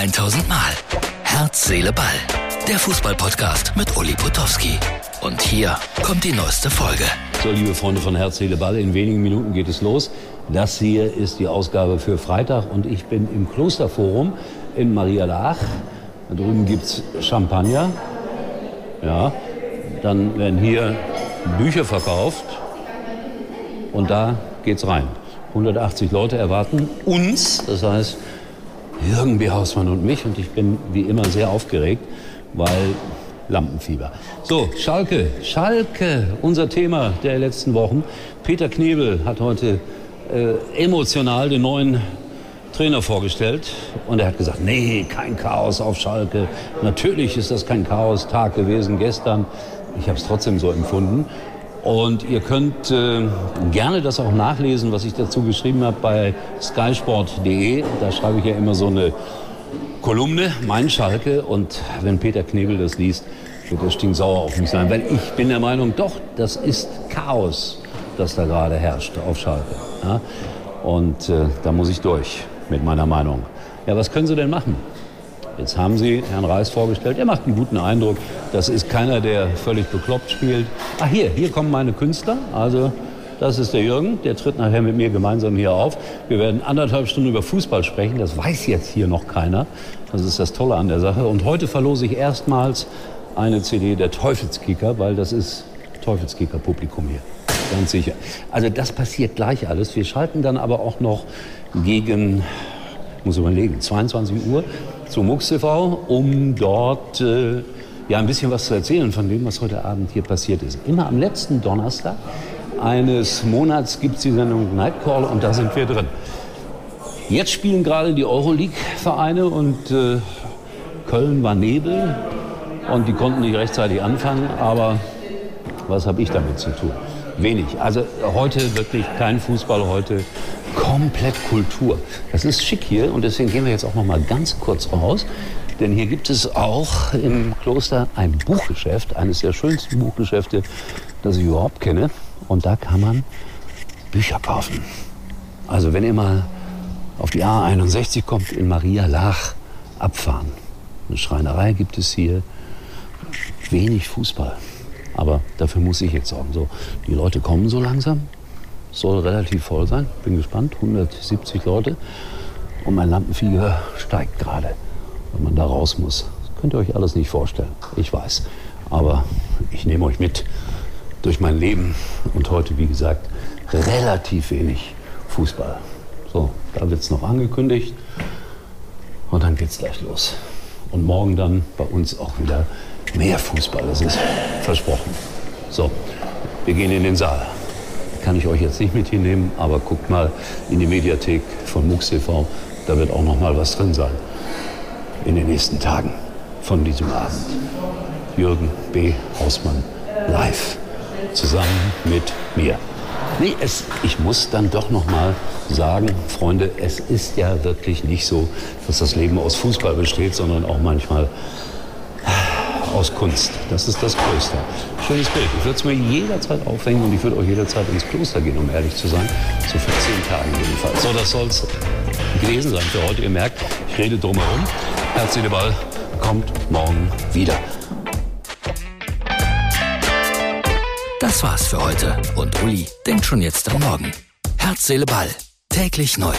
1000 Mal. Herz, Seele, Ball. Der Fußballpodcast mit Uli Potowski. Und hier kommt die neueste Folge. So, liebe Freunde von Herz, Seele, Ball, in wenigen Minuten geht es los. Das hier ist die Ausgabe für Freitag und ich bin im Klosterforum in Maria Laach. Da drüben gibt es Champagner. Ja, dann werden hier Bücher verkauft und da geht's rein. 180 Leute erwarten uns, das heißt Jürgen B. Hausmann und mich und ich bin wie immer sehr aufgeregt, weil Lampenfieber. So, Schalke, Schalke, unser Thema der letzten Wochen. Peter Knebel hat heute äh, emotional den neuen Trainer vorgestellt und er hat gesagt, nee, kein Chaos auf Schalke. Natürlich ist das kein Chaos-Tag gewesen gestern. Ich habe es trotzdem so empfunden. Und ihr könnt äh, gerne das auch nachlesen, was ich dazu geschrieben habe bei skysport.de. Da schreibe ich ja immer so eine Kolumne, mein Schalke. Und wenn Peter Knebel das liest, wird er stinksauer auf mich sein. Weil ich bin der Meinung, doch, das ist Chaos, das da gerade herrscht auf Schalke. Ja? Und äh, da muss ich durch mit meiner Meinung. Ja, was können Sie denn machen? Jetzt haben Sie Herrn Reis vorgestellt. Er macht einen guten Eindruck. Das ist keiner, der völlig bekloppt spielt. Ach, hier, hier kommen meine Künstler. Also, das ist der Jürgen. Der tritt nachher mit mir gemeinsam hier auf. Wir werden anderthalb Stunden über Fußball sprechen. Das weiß jetzt hier noch keiner. Das ist das Tolle an der Sache. Und heute verlose ich erstmals eine CD der Teufelskicker, weil das ist Teufelskicker-Publikum hier. Ganz sicher. Also das passiert gleich alles. Wir schalten dann aber auch noch gegen, muss überlegen, 22 Uhr zu MUX TV, um dort äh, ja, ein bisschen was zu erzählen von dem, was heute Abend hier passiert ist. Immer am letzten Donnerstag eines Monats gibt es die Sendung Nightcall und da sind wir drin. Jetzt spielen gerade die Euroleague-Vereine und äh, Köln war Nebel und die konnten nicht rechtzeitig anfangen, aber was habe ich damit zu tun? Wenig. Also heute wirklich kein Fußball, heute komplett Kultur. Das ist schick hier und deswegen gehen wir jetzt auch noch mal ganz kurz raus. Denn hier gibt es auch im Kloster ein Buchgeschäft, eines der schönsten Buchgeschäfte, das ich überhaupt kenne. Und da kann man Bücher kaufen. Also wenn ihr mal auf die A61 kommt, in Maria Lach abfahren. Eine Schreinerei gibt es hier. Wenig Fußball. Aber dafür muss ich jetzt sorgen. So, die Leute kommen so langsam soll relativ voll sein. Bin gespannt. 170 Leute. Und mein Lampenfieber steigt gerade, wenn man da raus muss. Das könnt ihr euch alles nicht vorstellen. Ich weiß. Aber ich nehme euch mit durch mein Leben. Und heute, wie gesagt, relativ wenig Fußball. So, da wird es noch angekündigt. Und dann geht es gleich los. Und morgen dann bei uns auch wieder mehr Fußball. Das ist versprochen. So, wir gehen in den Saal kann ich euch jetzt nicht mit hinnehmen, aber guckt mal in die Mediathek von MUX TV, da wird auch noch mal was drin sein in den nächsten Tagen von diesem Abend. Jürgen B. Hausmann live zusammen mit mir. Nee, es, ich muss dann doch noch mal sagen, Freunde, es ist ja wirklich nicht so, dass das Leben aus Fußball besteht, sondern auch manchmal aus Kunst. Das ist das Größte. Schönes Bild. Ich würde es mir jederzeit aufhängen und ich würde auch jederzeit ins Kloster gehen, um ehrlich zu sein. So für zehn Tage jedenfalls. So, das soll es gewesen sein für heute. Ihr merkt, ich rede drumherum. Herzliche Ball kommt morgen wieder. Das war's für heute. Und Uli denkt schon jetzt am Morgen. Herz, Seele, Ball. Täglich neu.